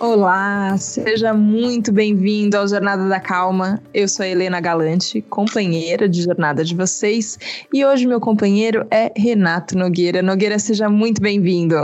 Olá, seja muito bem-vindo ao Jornada da Calma. Eu sou a Helena Galante, companheira de jornada de vocês, e hoje meu companheiro é Renato Nogueira. Nogueira, seja muito bem-vindo.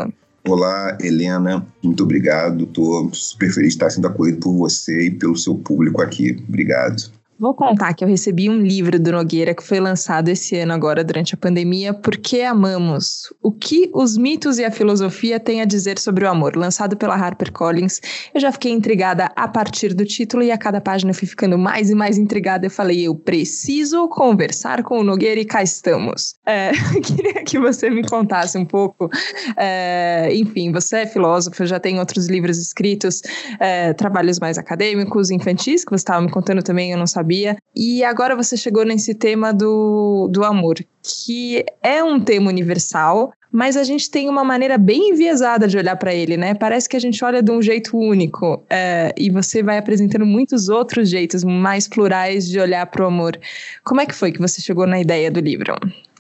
Olá, Helena, muito obrigado. Estou super feliz de estar sendo acolhido por você e pelo seu público aqui. Obrigado. Vou contar que eu recebi um livro do Nogueira que foi lançado esse ano agora durante a pandemia, Porque Amamos? O que os mitos e a filosofia têm a dizer sobre o amor, lançado pela HarperCollins. Eu já fiquei intrigada a partir do título e a cada página eu fui ficando mais e mais intrigada. Eu falei, eu preciso conversar com o Nogueira e cá estamos. É, queria que você me contasse um pouco. É, enfim, você é filósofo, já tem outros livros escritos, é, trabalhos mais acadêmicos, infantis, que você estava me contando também, eu não sabia sabia. E agora você chegou nesse tema do, do amor, que é um tema universal, mas a gente tem uma maneira bem enviesada de olhar para ele, né? Parece que a gente olha de um jeito único é, e você vai apresentando muitos outros jeitos mais plurais de olhar para o amor. Como é que foi que você chegou na ideia do livro?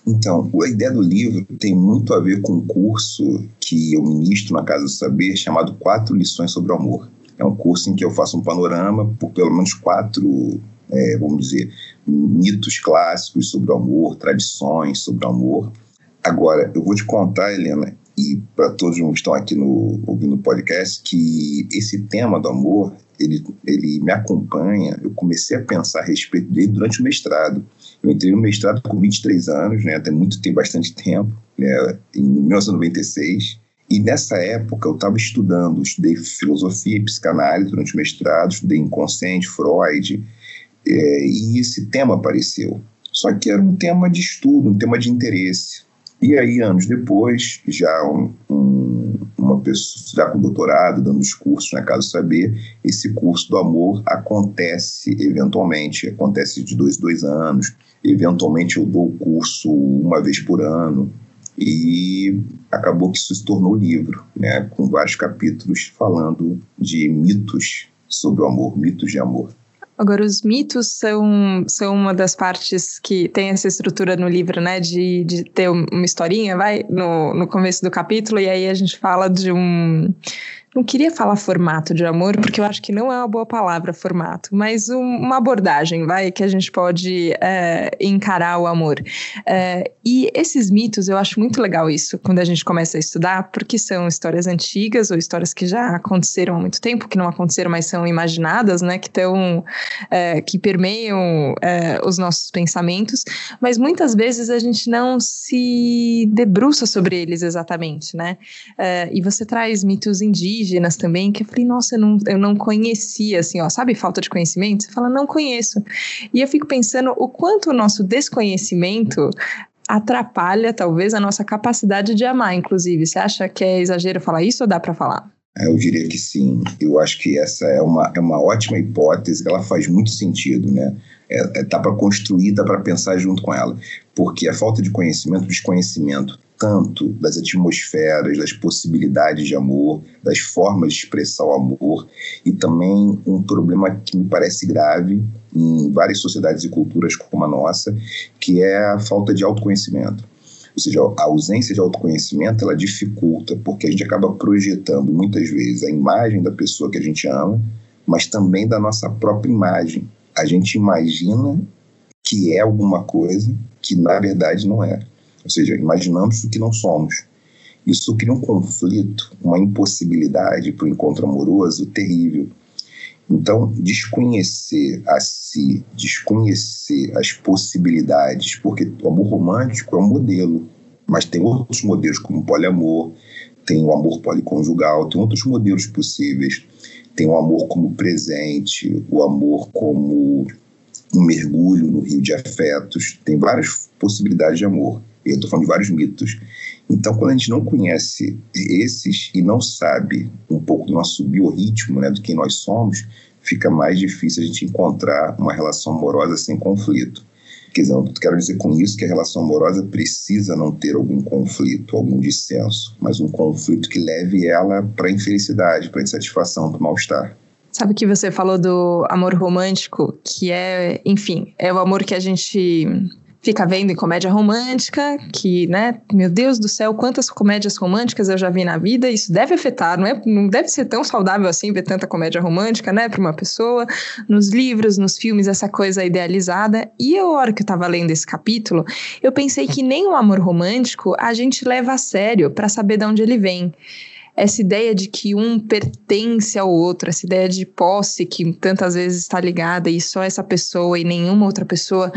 Então, a ideia do livro tem muito a ver com um curso que eu ministro na Casa do Saber chamado Quatro Lições sobre o Amor. É um curso em que eu faço um panorama por pelo menos quatro é, vamos dizer, mitos clássicos sobre o amor, tradições sobre o amor. Agora, eu vou te contar, Helena, e para todos que estão aqui no, ouvindo o podcast, que esse tema do amor, ele, ele me acompanha, eu comecei a pensar a respeito dele durante o mestrado. Eu entrei no mestrado com 23 anos, né, tem muito, tem bastante tempo, né, em 1996, e nessa época eu estava estudando, estudei filosofia e psicanálise durante o mestrado, estudei inconsciente, Freud, é, e esse tema apareceu. Só que era um tema de estudo, um tema de interesse. E aí, anos depois, já um, um, uma pessoa, já com doutorado, dando os cursos na Casa Saber, esse curso do amor acontece eventualmente, acontece de dois, dois anos. Eventualmente eu dou o curso uma vez por ano. E acabou que isso se tornou livro, né, com vários capítulos falando de mitos sobre o amor, mitos de amor. Agora, os mitos são, são uma das partes que tem essa estrutura no livro, né? De, de ter uma historinha, vai, no, no começo do capítulo, e aí a gente fala de um, não queria falar formato de amor, porque eu acho que não é uma boa palavra formato, mas um, uma abordagem, vai, que a gente pode é, encarar o amor. É, e esses mitos, eu acho muito legal isso, quando a gente começa a estudar, porque são histórias antigas ou histórias que já aconteceram há muito tempo, que não aconteceram, mas são imaginadas, né, que estão, é, que permeiam é, os nossos pensamentos, mas muitas vezes a gente não se debruça sobre eles exatamente, né? É, e você traz mitos indígenas, indígenas também, que eu falei, nossa, eu não, eu não conhecia, assim, ó, sabe falta de conhecimento? Você fala, não conheço. E eu fico pensando o quanto o nosso desconhecimento atrapalha, talvez, a nossa capacidade de amar, inclusive. Você acha que é exagero falar isso ou dá para falar? É, eu diria que sim. Eu acho que essa é uma, é uma ótima hipótese, ela faz muito sentido, né? É, é, tá para construir, dá para pensar junto com ela. Porque a falta de conhecimento, desconhecimento, tanto das atmosferas, das possibilidades de amor, das formas de expressar o amor, e também um problema que me parece grave em várias sociedades e culturas como a nossa, que é a falta de autoconhecimento. Ou seja, a ausência de autoconhecimento ela dificulta, porque a gente acaba projetando muitas vezes a imagem da pessoa que a gente ama, mas também da nossa própria imagem. A gente imagina que é alguma coisa que na verdade não é. Ou seja, imaginamos o que não somos. Isso cria um conflito, uma impossibilidade para o encontro amoroso terrível. Então, desconhecer a si, desconhecer as possibilidades, porque o amor romântico é um modelo, mas tem outros modelos como o poliamor, tem o amor policonjugal, tem outros modelos possíveis. Tem o amor como presente, o amor como um mergulho no rio de afetos, tem várias possibilidades de amor. Eu estou falando de vários mitos. Então, quando a gente não conhece esses e não sabe um pouco do nosso biorritmo, né, do que nós somos, fica mais difícil a gente encontrar uma relação amorosa sem conflito. Quer dizer, eu quero dizer com isso que a relação amorosa precisa não ter algum conflito, algum dissenso, mas um conflito que leve ela para a infelicidade, para a insatisfação, para mal-estar. Sabe que você falou do amor romântico, que é, enfim, é o amor que a gente fica vendo em comédia romântica, que, né, meu Deus do céu, quantas comédias românticas eu já vi na vida, isso deve afetar, não, é, não deve ser tão saudável assim ver tanta comédia romântica, né, para uma pessoa, nos livros, nos filmes, essa coisa idealizada. E a hora que eu tava lendo esse capítulo, eu pensei que nem o amor romântico a gente leva a sério para saber de onde ele vem essa ideia de que um pertence ao outro, essa ideia de posse que tantas vezes está ligada e só essa pessoa e nenhuma outra pessoa.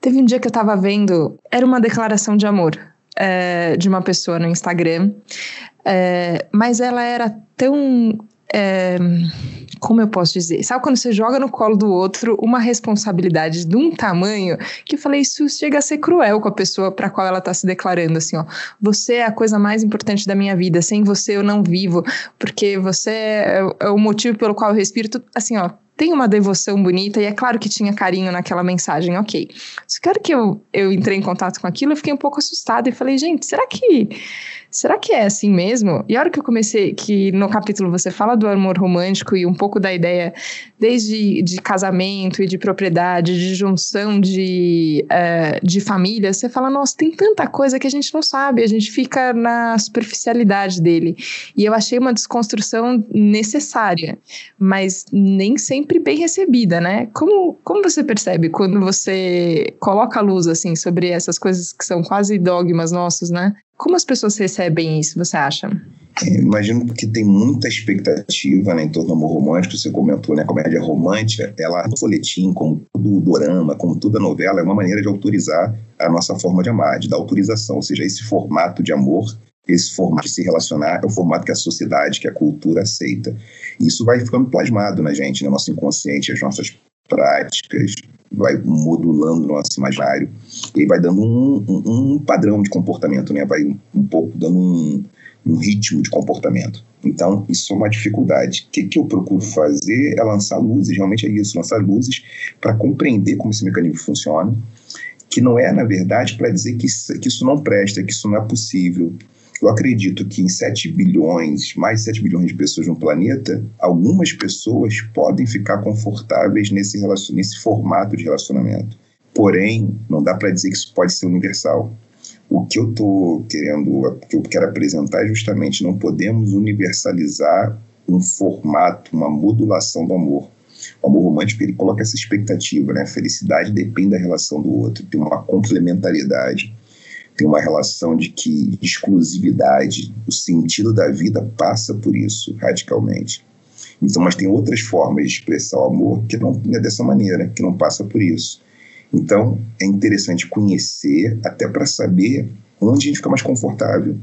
Teve um dia que eu estava vendo, era uma declaração de amor é, de uma pessoa no Instagram, é, mas ela era tão é, como eu posso dizer? Sabe quando você joga no colo do outro uma responsabilidade de um tamanho que eu falei, isso chega a ser cruel com a pessoa para qual ela está se declarando assim, ó. Você é a coisa mais importante da minha vida, sem você eu não vivo, porque você é, é o motivo pelo qual eu respiro, assim, ó tem uma devoção bonita, e é claro que tinha carinho naquela mensagem, ok. Só que que eu, eu entrei em contato com aquilo, eu fiquei um pouco assustada e falei, gente, será que será que é assim mesmo? E a hora que eu comecei, que no capítulo você fala do amor romântico e um pouco da ideia desde de casamento e de propriedade, de junção de, uh, de família, você fala, nossa, tem tanta coisa que a gente não sabe, a gente fica na superficialidade dele. E eu achei uma desconstrução necessária, mas nem sempre bem recebida, né? Como, como você percebe quando você coloca a luz, assim, sobre essas coisas que são quase dogmas nossos, né? Como as pessoas recebem isso, você acha? É, imagino que tem muita expectativa né, em torno do amor romântico. Você comentou, né? A comédia romântica, ela, o folhetim, como todo o dorama, como toda novela, é uma maneira de autorizar a nossa forma de amar, de dar autorização. Ou seja, esse formato de amor, esse formato de se relacionar, é o formato que a sociedade, que a cultura aceita. Isso vai ficando plasmado na gente, no nosso inconsciente, as nossas práticas, vai modulando o nosso imaginário e vai dando um, um, um, padrão de comportamento, né? Vai um pouco dando um, um, ritmo de comportamento. Então, isso é uma dificuldade. O que, que eu procuro fazer é lançar luzes, realmente é isso, lançar luzes para compreender como esse mecanismo funciona, que não é, na verdade, para dizer que isso, que isso não presta, que isso não é possível, eu acredito que em 7 bilhões, mais de 7 bilhões de pessoas no planeta, algumas pessoas podem ficar confortáveis nesse, nesse formato de relacionamento. Porém, não dá para dizer que isso pode ser universal. O que eu estou querendo, o que eu quero apresentar é justamente não podemos universalizar um formato, uma modulação do amor. O amor romântico ele coloca essa expectativa, né? A felicidade depende da relação do outro, tem uma complementariedade tem uma relação de que exclusividade, o sentido da vida passa por isso radicalmente. Então, mas tem outras formas de expressar o amor que não é dessa maneira, que não passa por isso. Então, é interessante conhecer até para saber onde a gente fica mais confortável.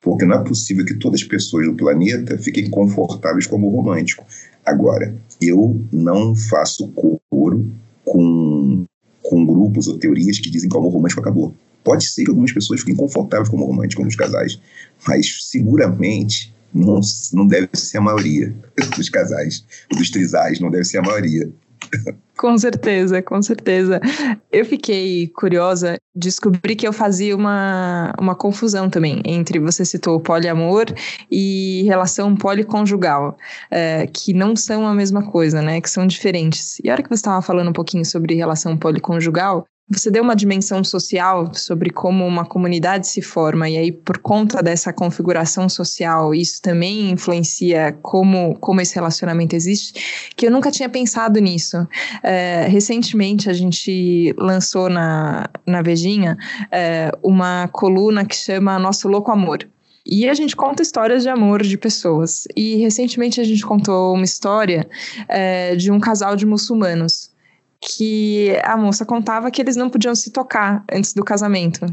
Porque não é possível que todas as pessoas do planeta fiquem confortáveis com o amor romântico. Agora, eu não faço coro com, com grupos ou teorias que dizem que o amor romântico acabou. Pode ser que algumas pessoas fiquem confortáveis como romântico nos casais, mas seguramente não, não deve ser a maioria dos casais, dos trisais, não deve ser a maioria. Com certeza, com certeza. Eu fiquei curiosa, descobri que eu fazia uma, uma confusão também entre, você citou poliamor e relação policonjugal, é, que não são a mesma coisa, né? Que são diferentes. E a hora que você estava falando um pouquinho sobre relação policonjugal, você deu uma dimensão social sobre como uma comunidade se forma, e aí, por conta dessa configuração social, isso também influencia como, como esse relacionamento existe, que eu nunca tinha pensado nisso. É, recentemente, a gente lançou na, na Vejinha é, uma coluna que chama Nosso Louco Amor. E a gente conta histórias de amor de pessoas. E recentemente a gente contou uma história é, de um casal de muçulmanos que a moça contava que eles não podiam se tocar antes do casamento.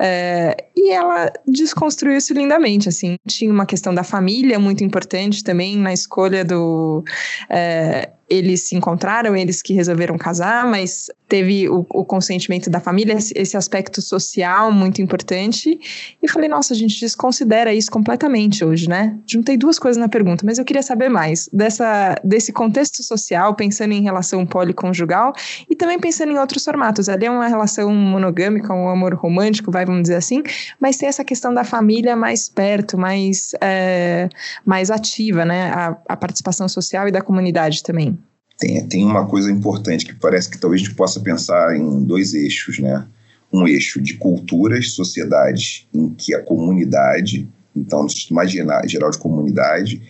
É, e ela desconstruiu isso lindamente, assim. Tinha uma questão da família muito importante também na escolha do... É, eles se encontraram, eles que resolveram casar, mas teve o, o, consentimento da família, esse aspecto social muito importante. E falei, nossa, a gente desconsidera isso completamente hoje, né? Juntei duas coisas na pergunta, mas eu queria saber mais dessa, desse contexto social, pensando em relação policonjugal e também pensando em outros formatos. Ali é uma relação monogâmica, um amor romântico, vai, vamos dizer assim, mas tem essa questão da família mais perto, mais, é, mais ativa, né? A, a participação social e da comunidade também. Tem, tem uma coisa importante que parece que talvez a gente possa pensar em dois eixos, né? um eixo de culturas, sociedades em que a comunidade, então, no sistema geral de comunidade,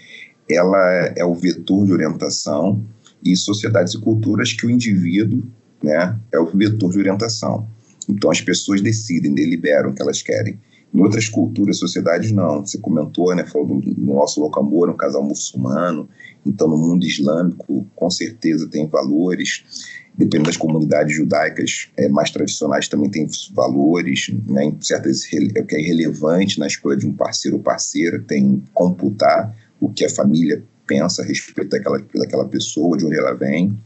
ela é o vetor de orientação e sociedades e culturas que o indivíduo né, é o vetor de orientação. Então, as pessoas decidem, deliberam o que elas querem. Em outras culturas, sociedades, não. Você comentou, né, falou do, do nosso Locambora, um casal muçulmano. Então, no mundo islâmico, com certeza tem valores. Dependendo das comunidades judaicas é, mais tradicionais, também tem valores. Né, em certas, o que é irrelevante na escolha de um parceiro ou parceira, tem computar o que a família pensa a respeito daquela, daquela pessoa, de onde ela vem.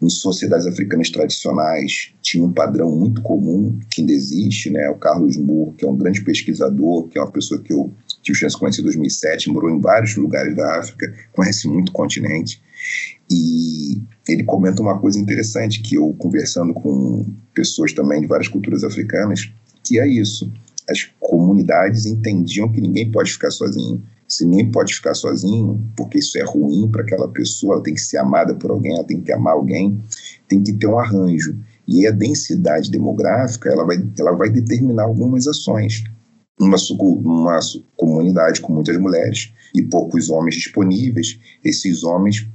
Em sociedades africanas tradicionais, tinha um padrão muito comum que ainda existe, né? O Carlos Moore, que é um grande pesquisador, que é uma pessoa que eu tive chance de conhecer em 2007, morou em vários lugares da África, conhece muito o continente. E ele comenta uma coisa interessante que eu, conversando com pessoas também de várias culturas africanas, que é isso. As comunidades entendiam que ninguém pode ficar sozinho se nem pode ficar sozinho, porque isso é ruim para aquela pessoa, ela tem que ser amada por alguém, ela tem que amar alguém, tem que ter um arranjo. E a densidade demográfica ela vai, ela vai determinar algumas ações. Uma, uma comunidade com muitas mulheres e poucos homens disponíveis, esses homens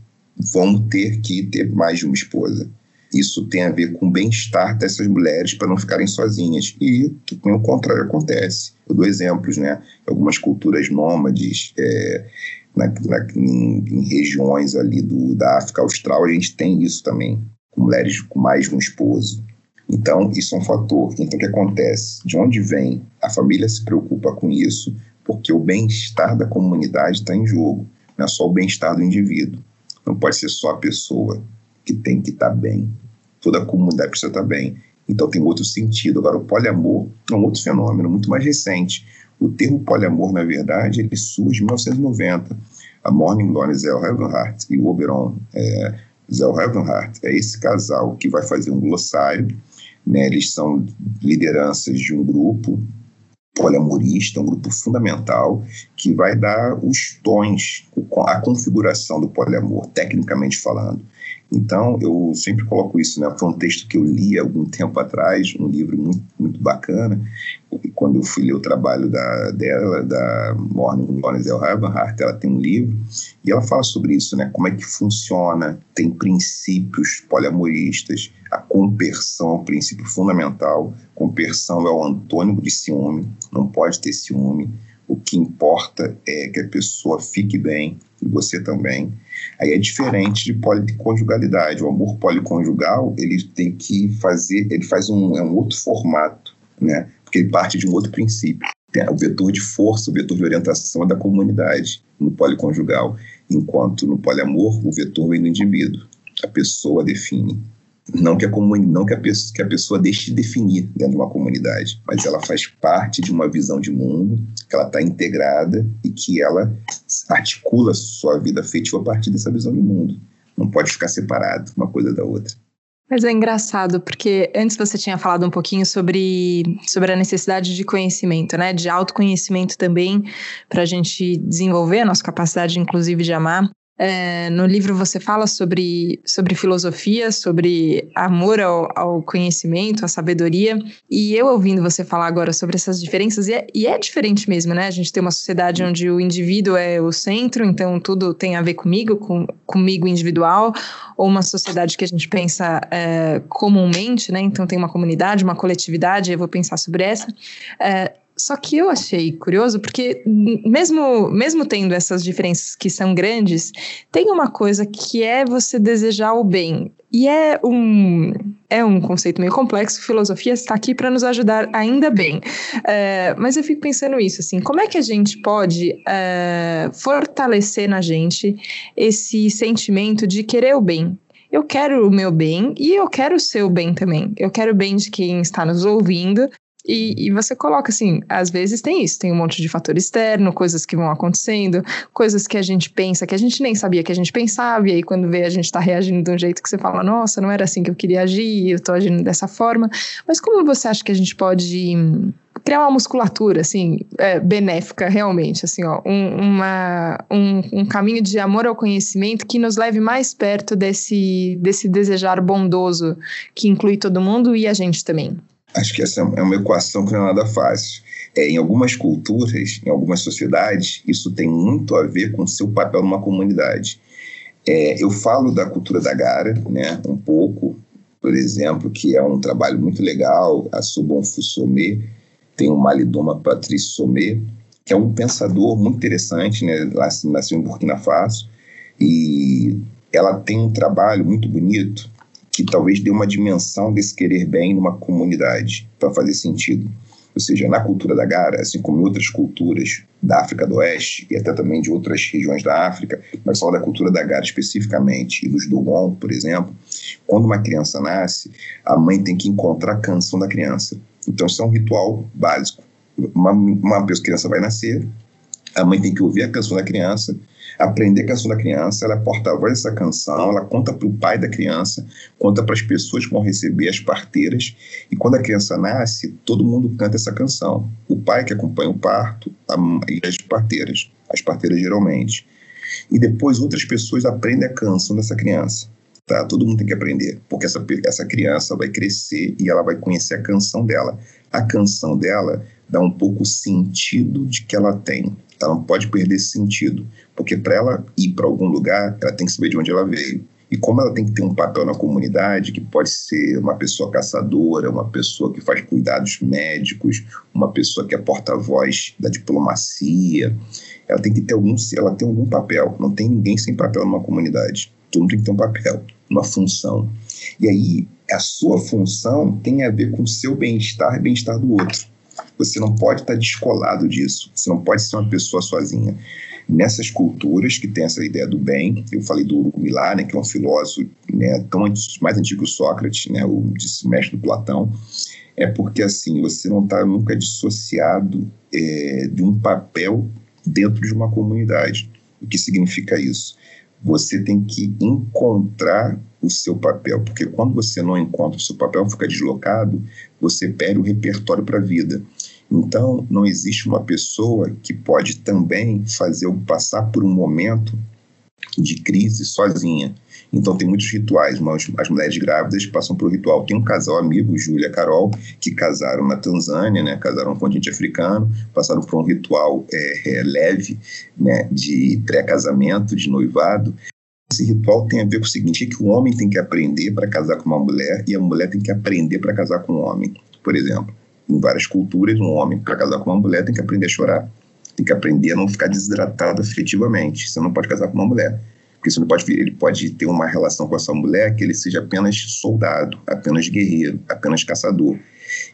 vão ter que ter mais de uma esposa. Isso tem a ver com o bem-estar dessas mulheres para não ficarem sozinhas. E o contrário acontece. Eu dou exemplos, né? Algumas culturas nômades, é, na, na, em, em, regiões ali do, da África Austral, a gente tem isso também, com mulheres com mais de um esposo. Então, isso é um fator. Então, o que acontece? De onde vem? A família se preocupa com isso porque o bem-estar da comunidade está em jogo, não é só o bem-estar do indivíduo. Não pode ser só a pessoa que tem que estar tá bem. Toda a comunidade precisa estar tá bem. Então tem outro sentido. Agora, o poliamor é um outro fenômeno, muito mais recente. O termo poliamor, na verdade, ele surge em 1990. A Morning Glory Zell Ravenhart e o Oberon é, Zell Ravenhart é esse casal que vai fazer um glossário. Né, eles são lideranças de um grupo poliamorista, um grupo fundamental que vai dar os tons, a configuração do poliamor, tecnicamente falando. Então, eu sempre coloco isso, né? Foi um texto que eu li algum tempo atrás, um livro muito, muito bacana. E quando eu fui ler o trabalho da, dela, da Morning Lorenzel Ravenhart, ela tem um livro e ela fala sobre isso, né? Como é que funciona, tem princípios poliamoristas, a compersão é um princípio fundamental. Compersão é o antônimo de ciúme, não pode ter ciúme. O que importa é que a pessoa fique bem, e você também Aí é diferente de policonjugalidade. O amor policonjugal, ele tem que fazer, ele faz um, é um outro formato, né? Porque ele parte de um outro princípio. O vetor de força, o vetor de orientação é da comunidade no policonjugal, enquanto no poliamor o vetor vem do indivíduo. A pessoa define. Não que a, não que a, pessoa, que a pessoa deixe de definir dentro de uma comunidade, mas ela faz parte de uma visão de mundo, que ela está integrada e que ela articula sua vida afetiva a partir dessa visão de mundo. Não pode ficar separado uma coisa da outra. Mas é engraçado, porque antes você tinha falado um pouquinho sobre, sobre a necessidade de conhecimento, né? De autoconhecimento também, para a gente desenvolver a nossa capacidade, inclusive, de amar. É, no livro você fala sobre, sobre filosofia, sobre amor ao, ao, conhecimento, à sabedoria. E eu ouvindo você falar agora sobre essas diferenças, e é, e é, diferente mesmo, né? A gente tem uma sociedade onde o indivíduo é o centro, então tudo tem a ver comigo, com, comigo individual, ou uma sociedade que a gente pensa é, comumente, né? Então tem uma comunidade, uma coletividade, eu vou pensar sobre essa. Só que eu achei curioso porque mesmo mesmo tendo essas diferenças que são grandes, tem uma coisa que é você desejar o bem. E é um é um conceito meio complexo. Filosofia está aqui para nos ajudar ainda bem. É, mas eu fico pensando isso assim, como é que a gente pode é, fortalecer na gente esse sentimento de querer o bem, eu quero o meu bem e eu quero o seu bem também. Eu quero o bem de quem está nos ouvindo e, e, você coloca assim, às vezes tem isso, tem um monte de fator externo, coisas que vão acontecendo, coisas que a gente pensa que a gente nem sabia que a gente pensava, e aí quando vê a gente está reagindo de um jeito que você fala, nossa, não era assim que eu queria agir, eu estou agindo dessa forma. Mas como você acha que a gente pode criar uma musculatura, assim, é, benéfica realmente, assim, ó, um, uma, um, um caminho de amor ao conhecimento que nos leve mais perto desse, desse desejar bondoso que inclui todo mundo e a gente também? Acho que essa é uma equação que não é nada fácil. É, em algumas culturas, em algumas sociedades, isso tem muito a ver com o seu papel numa comunidade. É, eu falo da cultura da Gara, né, um pouco, por exemplo, que é um trabalho muito legal, a Sobon Somé, tem o Malidoma Patrice Somé, que é um pensador muito interessante, né, nasceu em Burkina Faso, e ela tem um trabalho muito bonito que talvez dê uma dimensão desse querer bem numa comunidade, para fazer sentido. Ou seja, na cultura da Gara, assim como em outras culturas da África do Oeste e até também de outras regiões da África, mas só da cultura da Gara especificamente, e dos Dogon, por exemplo, quando uma criança nasce, a mãe tem que encontrar a canção da criança. Então, isso é um ritual básico. Uma, uma criança vai nascer, a mãe tem que ouvir a canção da criança, aprender a canção da criança, ela é porta-voz dessa canção, ela conta para o pai da criança, conta para as pessoas que vão receber as parteiras, e quando a criança nasce, todo mundo canta essa canção. O pai que acompanha o parto a, e as parteiras, as parteiras geralmente. E depois outras pessoas aprendem a canção dessa criança. Tá? Todo mundo tem que aprender, porque essa, essa criança vai crescer e ela vai conhecer a canção dela. A canção dela dá um pouco o sentido de que ela tem. Ela não pode perder esse sentido, porque para ela ir para algum lugar, ela tem que saber de onde ela veio. E como ela tem que ter um papel na comunidade, que pode ser uma pessoa caçadora, uma pessoa que faz cuidados médicos, uma pessoa que é porta-voz da diplomacia, ela tem que ter algum, ela tem algum papel. Não tem ninguém sem papel numa comunidade. Todo mundo tem que ter um papel, uma função. E aí, a sua função tem a ver com o seu bem-estar e bem-estar do outro. Você não pode estar descolado disso. Você não pode ser uma pessoa sozinha. Nessas culturas que tem essa ideia do bem, eu falei do Milá, né, que é um filósofo né, tão mais antigo que Sócrates, né, o mestre do Platão, é porque assim você não está nunca dissociado é, de um papel dentro de uma comunidade. O que significa isso? Você tem que encontrar o seu papel, porque quando você não encontra o seu papel, fica deslocado, você perde o repertório para a vida. Então, não existe uma pessoa que pode também fazer passar por um momento de crise sozinha. Então, tem muitos rituais. As mulheres grávidas passam por um ritual. Tem um casal amigo, Júlia e Carol, que casaram na Tanzânia, né? casaram no continente africano, passaram por um ritual é, é, leve né? de pré-casamento, de noivado. Esse ritual tem a ver com o seguinte: é que o homem tem que aprender para casar com uma mulher e a mulher tem que aprender para casar com um homem. Por exemplo, em várias culturas, um homem, para casar com uma mulher, tem que aprender a chorar. Tem que aprender a não ficar desidratado afetivamente. Você não pode casar com uma mulher. Porque você não pode, ele pode ter uma relação com essa mulher que ele seja apenas soldado, apenas guerreiro, apenas caçador.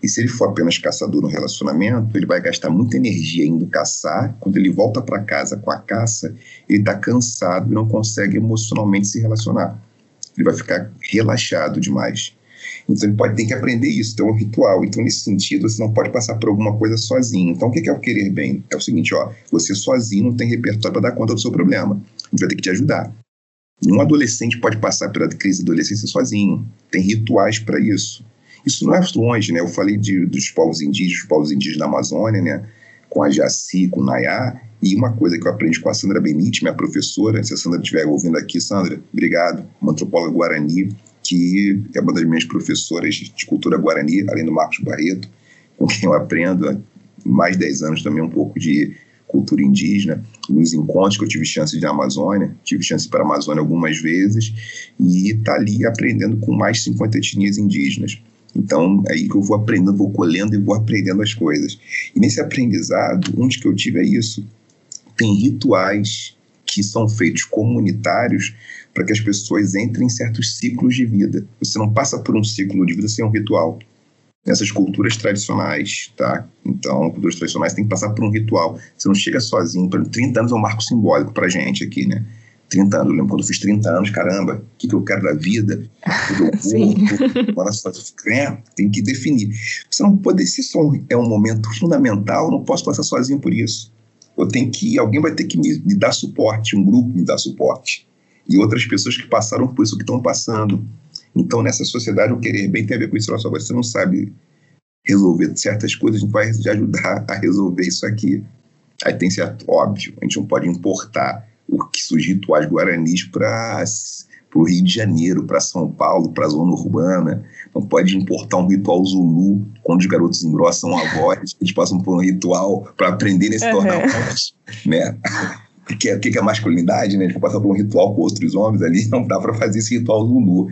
E se ele for apenas caçador no relacionamento, ele vai gastar muita energia indo caçar. Quando ele volta para casa com a caça, ele está cansado e não consegue emocionalmente se relacionar. Ele vai ficar relaxado demais. Então ele pode ter que aprender isso, ter um ritual. Então, nesse sentido, você não pode passar por alguma coisa sozinho. Então, o que é o querer bem? É o seguinte, ó, você sozinho não tem repertório para dar conta do seu problema. A gente vai ter que te ajudar. Um adolescente pode passar pela crise da adolescência sozinho. Tem rituais para isso. Isso não é longe, né? Eu falei de, dos povos indígenas, dos povos indígenas da Amazônia, né? Com a Jaci, com o Nayá. E uma coisa que eu aprendi com a Sandra Benite, minha professora, se a Sandra estiver ouvindo aqui, Sandra, obrigado, uma antropóloga guarani, que é uma das minhas professoras de cultura guarani, além do Marcos Barreto, com quem eu aprendo há mais de 10 anos também um pouco de cultura indígena, nos encontros que eu tive chance de Amazônia, tive chance para a Amazônia algumas vezes, e está ali aprendendo com mais de 50 etnias indígenas. Então, é aí que eu vou aprendendo, vou colhendo e vou aprendendo as coisas. E nesse aprendizado, onde que eu tive é isso. Tem rituais que são feitos comunitários para que as pessoas entrem em certos ciclos de vida. Você não passa por um ciclo de vida sem um ritual. Nessas culturas tradicionais, tá? Então, culturas tradicionais tem que passar por um ritual. Você não chega sozinho. 30 anos é um marco simbólico para gente aqui, né? 30 anos. Eu lembro quando eu fiz 30 anos, caramba, o que, que eu quero da vida? Sim. é, tem que definir. Você não pode, se isso é um momento fundamental, eu não posso passar sozinho por isso. Eu tenho que, alguém vai ter que me, me dar suporte, um grupo me dar suporte e outras pessoas que passaram por isso que estão passando. Então, nessa sociedade, o querer bem tem a ver com isso. Só você não sabe resolver certas coisas, a gente vai te ajudar a resolver isso aqui. Aí tem certo, óbvio, a gente não pode importar o que os rituais guaranis para o Rio de Janeiro, para São Paulo, para a zona urbana. Não pode importar um ritual Zulu quando os garotos engrossam a voz, eles passam por um ritual para aprenderem a se tornar uhum. homens, né? O que, é, que é masculinidade, né? Eles vão passar por um ritual com outros homens ali, não dá para fazer esse ritual Zulu.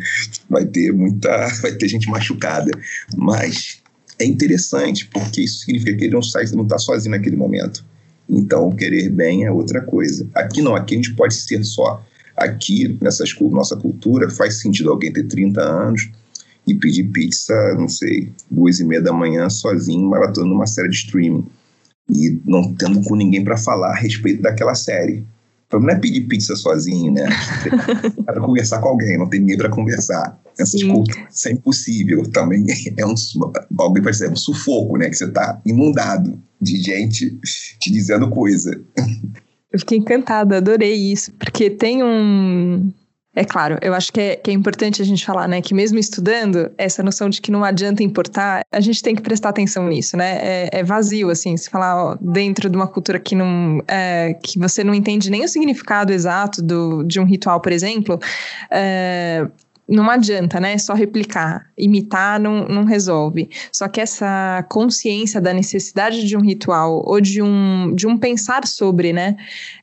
Vai ter muita, vai ter gente machucada. Mas é interessante, porque isso significa que ele não sai, não está sozinho naquele momento. Então, querer bem é outra coisa. Aqui não, aqui a gente pode ser só. Aqui, nessa nossa cultura, faz sentido alguém ter 30 anos e pedir pizza, não sei, duas e meia da manhã sozinho, maratonando uma série de streaming. E não tendo com ninguém para falar a respeito daquela série. Então não é pedir pizza sozinho, né? Para conversar com alguém, não tem ninguém para conversar. Essas coisas, isso é impossível. Também é um, alguém vai dizer, um sufoco, né? Que você está inundado de gente te dizendo coisa. Eu fiquei encantada, adorei isso, porque tem um, é claro, eu acho que é, que é, importante a gente falar, né, que mesmo estudando, essa noção de que não adianta importar, a gente tem que prestar atenção nisso, né? É, é vazio, assim, se falar ó, dentro de uma cultura que não, é, que você não entende nem o significado exato do, de um ritual, por exemplo, é, não adianta, né? Só replicar, imitar não, não resolve. Só que essa consciência da necessidade de um ritual ou de um, de um pensar sobre, né?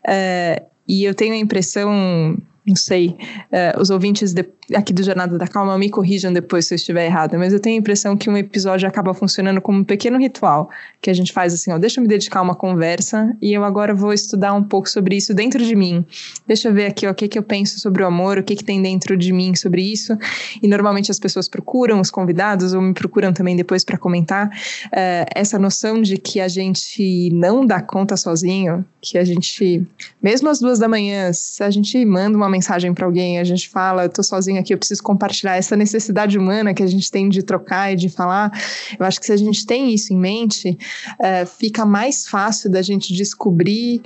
É, e eu tenho a impressão não sei, uh, os ouvintes de, aqui do Jornada da Calma me corrijam depois se eu estiver errada, mas eu tenho a impressão que um episódio acaba funcionando como um pequeno ritual, que a gente faz assim, ó, deixa eu me dedicar a uma conversa e eu agora vou estudar um pouco sobre isso dentro de mim. Deixa eu ver aqui ó, o que, que eu penso sobre o amor, o que, que tem dentro de mim sobre isso. E normalmente as pessoas procuram os convidados ou me procuram também depois para comentar uh, essa noção de que a gente não dá conta sozinho, que a gente, mesmo às duas da manhã, se a gente manda uma mensagem para alguém, a gente fala, eu tô sozinho aqui, eu preciso compartilhar essa necessidade humana que a gente tem de trocar e de falar. Eu acho que se a gente tem isso em mente, é, fica mais fácil da gente descobrir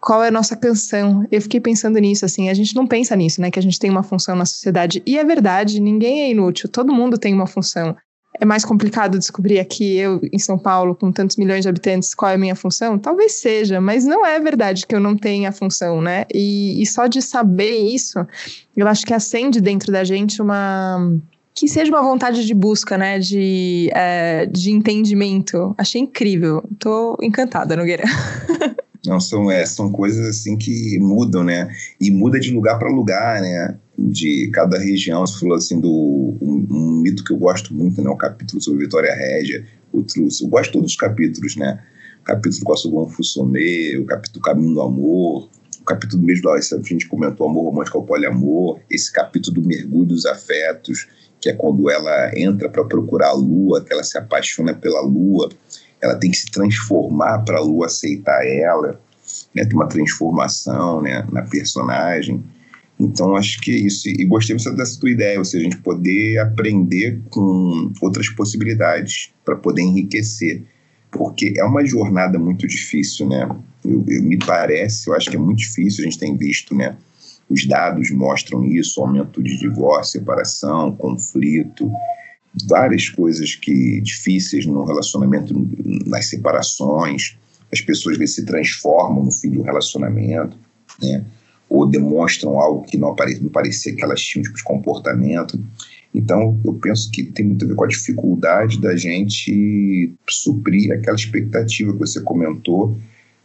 qual é a nossa canção. Eu fiquei pensando nisso, assim, a gente não pensa nisso, né? Que a gente tem uma função na sociedade. E é verdade, ninguém é inútil, todo mundo tem uma função é mais complicado descobrir aqui, eu em São Paulo, com tantos milhões de habitantes, qual é a minha função? Talvez seja, mas não é verdade que eu não tenha função, né? E, e só de saber isso, eu acho que acende dentro da gente uma. Que seja uma vontade de busca, né? De, é, de entendimento. Achei incrível. Tô encantada, Nogueira. Não, são, é, são coisas assim que mudam, né? E muda de lugar para lugar, né? De cada região. Você falou assim do um, um, mito que eu gosto muito, né? O capítulo sobre Vitória Régia, outros. Eu gosto de todos os capítulos, né? O capítulo do Assogon Fussomê, o capítulo Caminho do Amor, o capítulo do mês do a gente comentou Amor Romântico ao Poliamor, esse capítulo do Mergulho dos Afetos, que é quando ela entra para procurar a lua, que ela se apaixona pela lua ela tem que se transformar para a Lua aceitar ela, né, ter uma transformação né, na personagem. Então, acho que é isso. E gostei dessa tua ideia, ou seja, a gente poder aprender com outras possibilidades para poder enriquecer. Porque é uma jornada muito difícil, né? Eu, eu, me parece, eu acho que é muito difícil, a gente tem visto, né? Os dados mostram isso, aumento de divórcio, separação, conflito várias coisas que difíceis no relacionamento, nas separações, as pessoas se transformam no fim do relacionamento, né? Ou demonstram algo que não, apare, não parecia que elas tinham tipo de comportamento. Então, eu penso que tem muito a ver com a dificuldade da gente suprir aquela expectativa que você comentou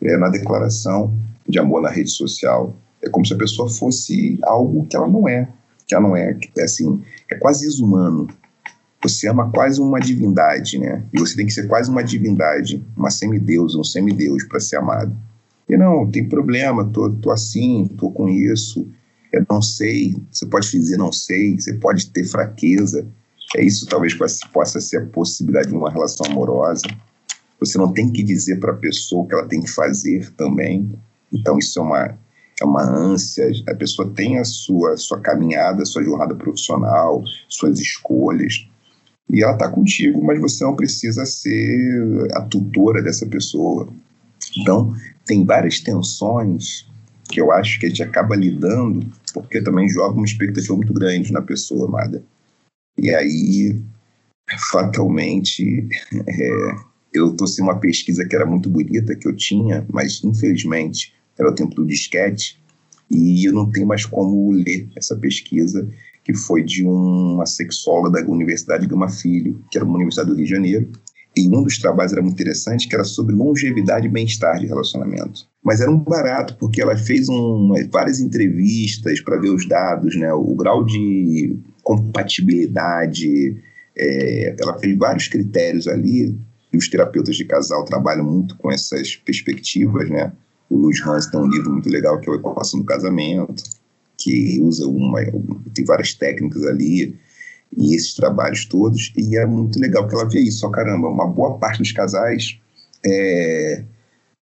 é, na declaração de amor na rede social. É como se a pessoa fosse algo que ela não é, que ela não é, é assim, é quase desumano você ama quase uma divindade, né? E você tem que ser quase uma divindade, uma semideus, um semideus para ser amado. E não, tem problema, tô, tô assim, tô com isso, eu não sei. Você pode dizer não sei, você pode ter fraqueza. É isso talvez possa ser a possibilidade de uma relação amorosa. Você não tem que dizer para a pessoa o que ela tem que fazer também. Então isso é uma é uma ânsia. A pessoa tem a sua sua caminhada, sua jornada profissional, suas escolhas e ela está contigo, mas você não precisa ser a tutora dessa pessoa. Então, tem várias tensões que eu acho que a gente acaba lidando, porque também joga uma expectativa muito grande na pessoa amada. E aí, fatalmente, é, eu trouxe uma pesquisa que era muito bonita, que eu tinha, mas infelizmente era o tempo do disquete, E eu não tenho mais como ler essa pesquisa, que foi de uma sexóloga da Universidade Gama Filho, que era uma universidade do Rio de Janeiro, e um dos trabalhos era muito interessante, que era sobre longevidade e bem-estar de relacionamento. Mas era um barato, porque ela fez um, várias entrevistas para ver os dados, né, o grau de compatibilidade, é, ela fez vários critérios ali, e os terapeutas de casal trabalham muito com essas perspectivas, né? O Luiz Hans tem um livro muito legal que é o Equação do Casamento, que usa uma, tem várias técnicas ali, e esses trabalhos todos, e é muito legal que ela vê isso, ó, caramba, uma boa parte dos casais, é,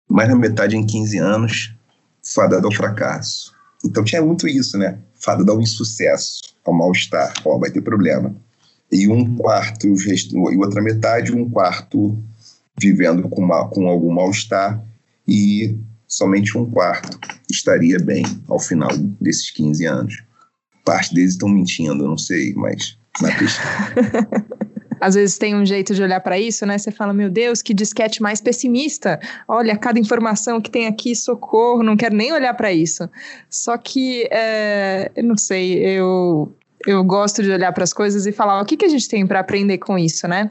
mais da metade em 15 anos, fadada ao fracasso. Então tinha muito isso, né? Fadada ao insucesso, ao mal-estar, ó, vai ter problema. E um quarto, e outra metade, um quarto vivendo com, com algum mal-estar, e somente um quarto estaria bem ao final desses 15 anos. Parte deles estão mentindo, não sei, mas na pista. Às vezes tem um jeito de olhar para isso, né? Você fala, meu Deus, que disquete mais pessimista. Olha, cada informação que tem aqui, socorro, não quero nem olhar para isso. Só que, é, eu não sei, eu, eu gosto de olhar para as coisas e falar, o que, que a gente tem para aprender com isso, né?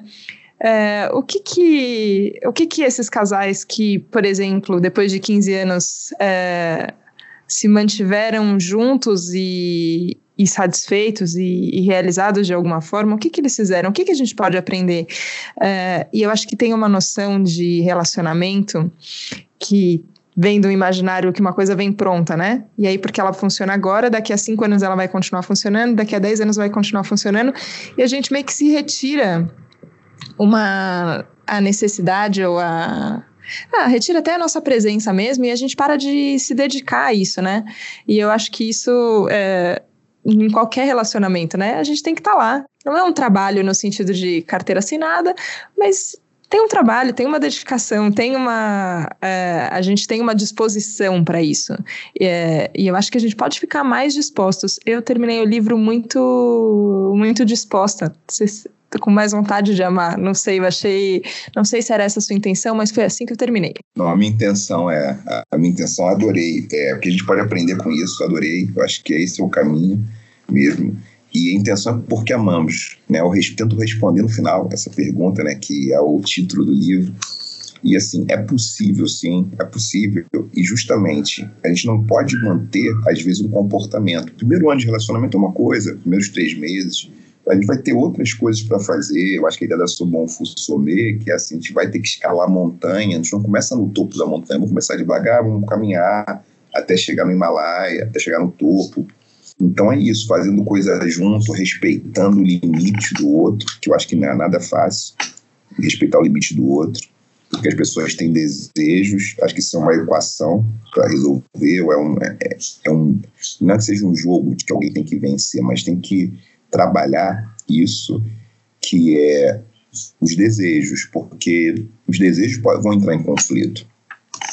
É, o que que, o que que esses casais que, por exemplo, depois de 15 anos é, se mantiveram juntos e, e satisfeitos e, e, realizados de alguma forma, o que, que eles fizeram? O que, que a gente pode aprender? Uh, e eu acho que tem uma noção de relacionamento que vem do imaginário que uma coisa vem pronta, né? E aí, porque ela funciona agora, daqui a cinco anos ela vai continuar funcionando, daqui a dez anos vai continuar funcionando, e a gente meio que se retira uma a necessidade ou a ah, retira até a nossa presença mesmo e a gente para de se dedicar a isso, né? E eu acho que isso é, em qualquer relacionamento, né? A gente tem que estar tá lá. Não é um trabalho no sentido de carteira assinada, mas tem um trabalho, tem uma dedicação, tem uma. É, a gente tem uma disposição para isso. É, e eu acho que a gente pode ficar mais dispostos. Eu terminei o livro muito, muito disposta. Tô com mais vontade de amar. Não sei, eu achei. Não sei se era essa a sua intenção, mas foi assim que eu terminei. Não, a minha intenção é. A minha intenção, adorei. É, o que a gente pode aprender com isso, adorei. Eu acho que esse é o caminho mesmo. E a intenção é porque amamos. Né? Eu tento responder no final essa pergunta, né, que é o título do livro. E assim, é possível, sim, é possível. E justamente, a gente não pode manter, às vezes, um comportamento. Primeiro ano de relacionamento é uma coisa, primeiros três meses. A gente vai ter outras coisas para fazer. Eu acho que a ideia da Sobon Fussomé, que é assim, a gente vai ter que escalar montanha. A gente não começa no topo da montanha, vamos começar devagar, vamos caminhar até chegar no Himalaia, até chegar no topo. Então é isso, fazendo coisa junto, respeitando o limite do outro, que eu acho que não é nada fácil, respeitar o limite do outro, porque as pessoas têm desejos, acho que isso é uma equação para resolver, ou é um, é, é, um. Não é que seja um jogo de que alguém tem que vencer, mas tem que trabalhar isso, que é os desejos, porque os desejos vão entrar em conflito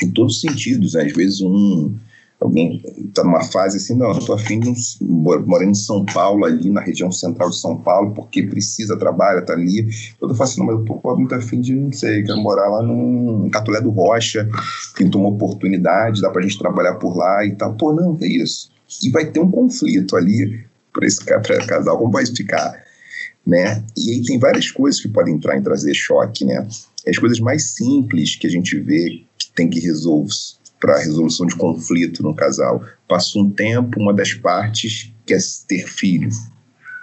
em todos os sentidos. Né? Às vezes, um alguém está numa fase assim, não, eu estou afim de morando em São Paulo, ali na região central de São Paulo, porque precisa, trabalha, está ali. Eu falo assim, não, mas eu estou muito afim de, não sei, quero morar lá num Catulé do Rocha, pintou uma oportunidade, dá para a gente trabalhar por lá e tal. Pô, não, é isso. E vai ter um conflito ali para esse pra casal, como vai ficar? Né? E aí tem várias coisas que podem entrar em trazer choque, né? As coisas mais simples que a gente vê que tem que resolver para resolução de conflito no casal. Passa um tempo, uma das partes quer ter filho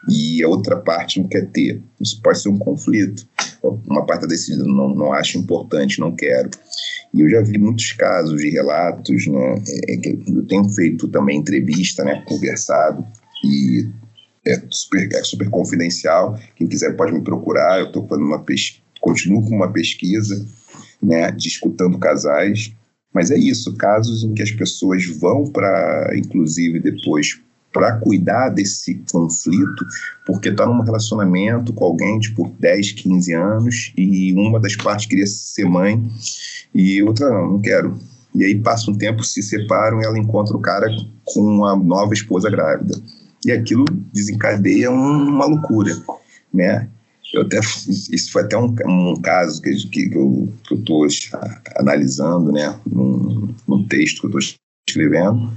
e a outra parte não quer ter. Isso pode ser um conflito. Uma parte decidida não, não acha importante, não quero. E eu já vi muitos casos de relatos, né? É, é eu tenho feito também entrevista, né? Conversado e é super, é super confidencial. Quem quiser pode me procurar. Eu estou fazendo uma pesquisa, continuo com uma pesquisa, né? Discutando casais mas é isso, casos em que as pessoas vão para, inclusive depois, para cuidar desse conflito, porque está num relacionamento com alguém tipo 10, 15 anos e uma das partes queria ser mãe e outra não, não quero. E aí passa um tempo, se separam e ela encontra o cara com uma nova esposa grávida. E aquilo desencadeia uma loucura, né? Eu até, isso foi até um, um caso que, que, eu estou analisando, né, num, num texto que eu estou escrevendo,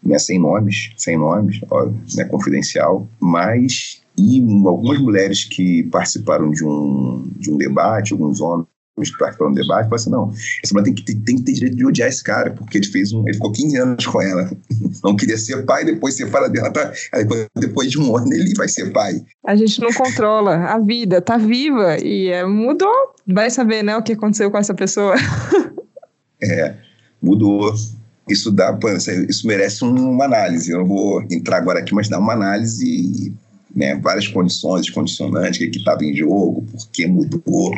né, sem nomes, sem nomes, ó, né, confidencial, mas e algumas mulheres que participaram de um, de um debate, alguns homens que participaram do debate, falaram assim, não, essa mulher tem que, tem que ter direito de odiar esse cara, porque ele fez um, ele ficou 15 anos com ela, não queria ser pai, depois separa dela, tá, depois de um ano ele vai ser pai. A gente não controla, a vida tá viva e é, mudou, vai saber, né, o que aconteceu com essa pessoa. é, mudou, isso dá isso merece uma análise. Eu não vou entrar agora aqui, mas dá uma análise, né, várias condições, condicionantes, o que estava em jogo, por que mudou,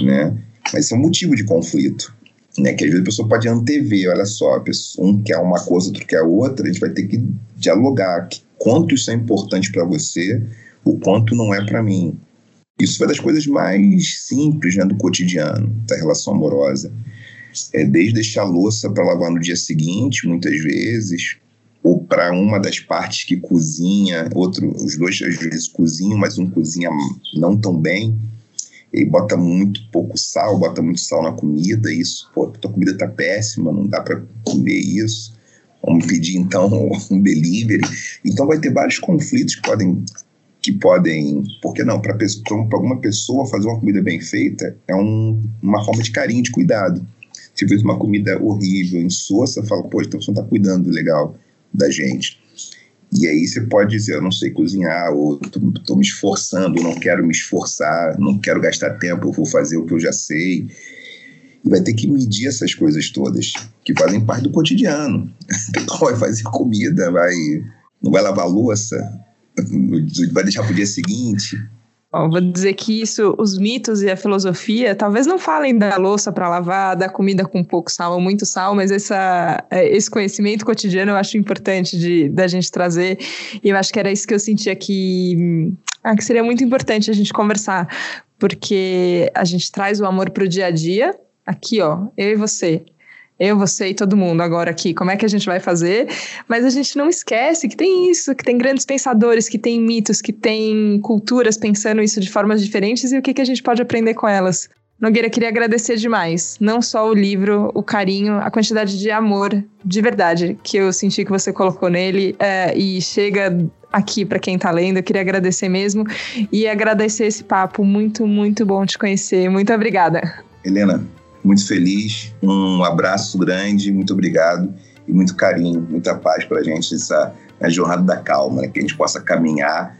né? Mas isso é um motivo de conflito, né? Que às vezes a pessoa pode antever, olha só, um quer uma coisa, outro quer outra, a gente vai ter que dialogar que quanto isso é importante para você, o quanto não é para mim. Isso foi das coisas mais simples, né, do cotidiano, da relação amorosa é, desde deixar a louça para lavar no dia seguinte, muitas vezes, ou para uma das partes que cozinha, outro, os dois às vezes cozinham, mas um cozinha não tão bem, e bota muito pouco sal, bota muito sal na comida, isso, pô, tua comida tá péssima, não dá para comer isso. Vamos pedir então um delivery. Então vai ter vários conflitos que podem que podem, por que não, para alguma pessoa fazer uma comida bem feita é um, uma forma de carinho, de cuidado se fez uma comida horrível, insossa, fala, pô, então você não está cuidando legal da gente. E aí você pode dizer, eu não sei cozinhar, ou estou me esforçando, não quero me esforçar, não quero gastar tempo, eu vou fazer o que eu já sei. E vai ter que medir essas coisas todas, que fazem parte do cotidiano. Então vai fazer comida, vai, não vai lavar louça, vai deixar para o dia seguinte. Bom, vou dizer que isso, os mitos e a filosofia, talvez não falem da louça para lavar, da comida com pouco sal ou muito sal, mas essa, é, esse conhecimento cotidiano eu acho importante de da gente trazer. E eu acho que era isso que eu sentia que, ah, que seria muito importante a gente conversar, porque a gente traz o amor para o dia a dia. Aqui, ó, eu e você eu, você e todo mundo agora aqui, como é que a gente vai fazer? Mas a gente não esquece que tem isso, que tem grandes pensadores, que tem mitos, que tem culturas pensando isso de formas diferentes e o que, que a gente pode aprender com elas. Nogueira, queria agradecer demais. Não só o livro, o carinho, a quantidade de amor, de verdade, que eu senti que você colocou nele é, e chega aqui para quem está lendo. Eu queria agradecer mesmo e agradecer esse papo. Muito, muito bom te conhecer. Muito obrigada. Helena, muito feliz. Um abraço grande, muito obrigado e muito carinho, muita paz para a gente essa a jornada da calma, né? que a gente possa caminhar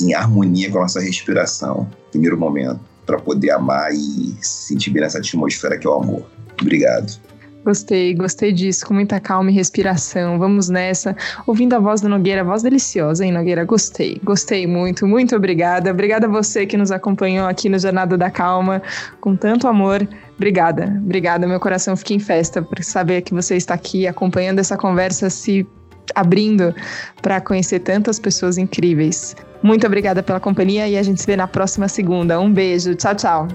em harmonia com a nossa respiração, primeiro momento, para poder amar e se sentir bem nessa atmosfera que é o amor. Obrigado. Gostei, gostei disso, com muita calma e respiração. Vamos nessa. Ouvindo a voz do Nogueira, voz deliciosa, hein, Nogueira? Gostei, gostei muito, muito obrigada. Obrigada a você que nos acompanhou aqui no Jornada da Calma, com tanto amor. Obrigada, obrigada. Meu coração fica em festa por saber que você está aqui acompanhando essa conversa, se abrindo para conhecer tantas pessoas incríveis. Muito obrigada pela companhia e a gente se vê na próxima segunda. Um beijo, tchau, tchau.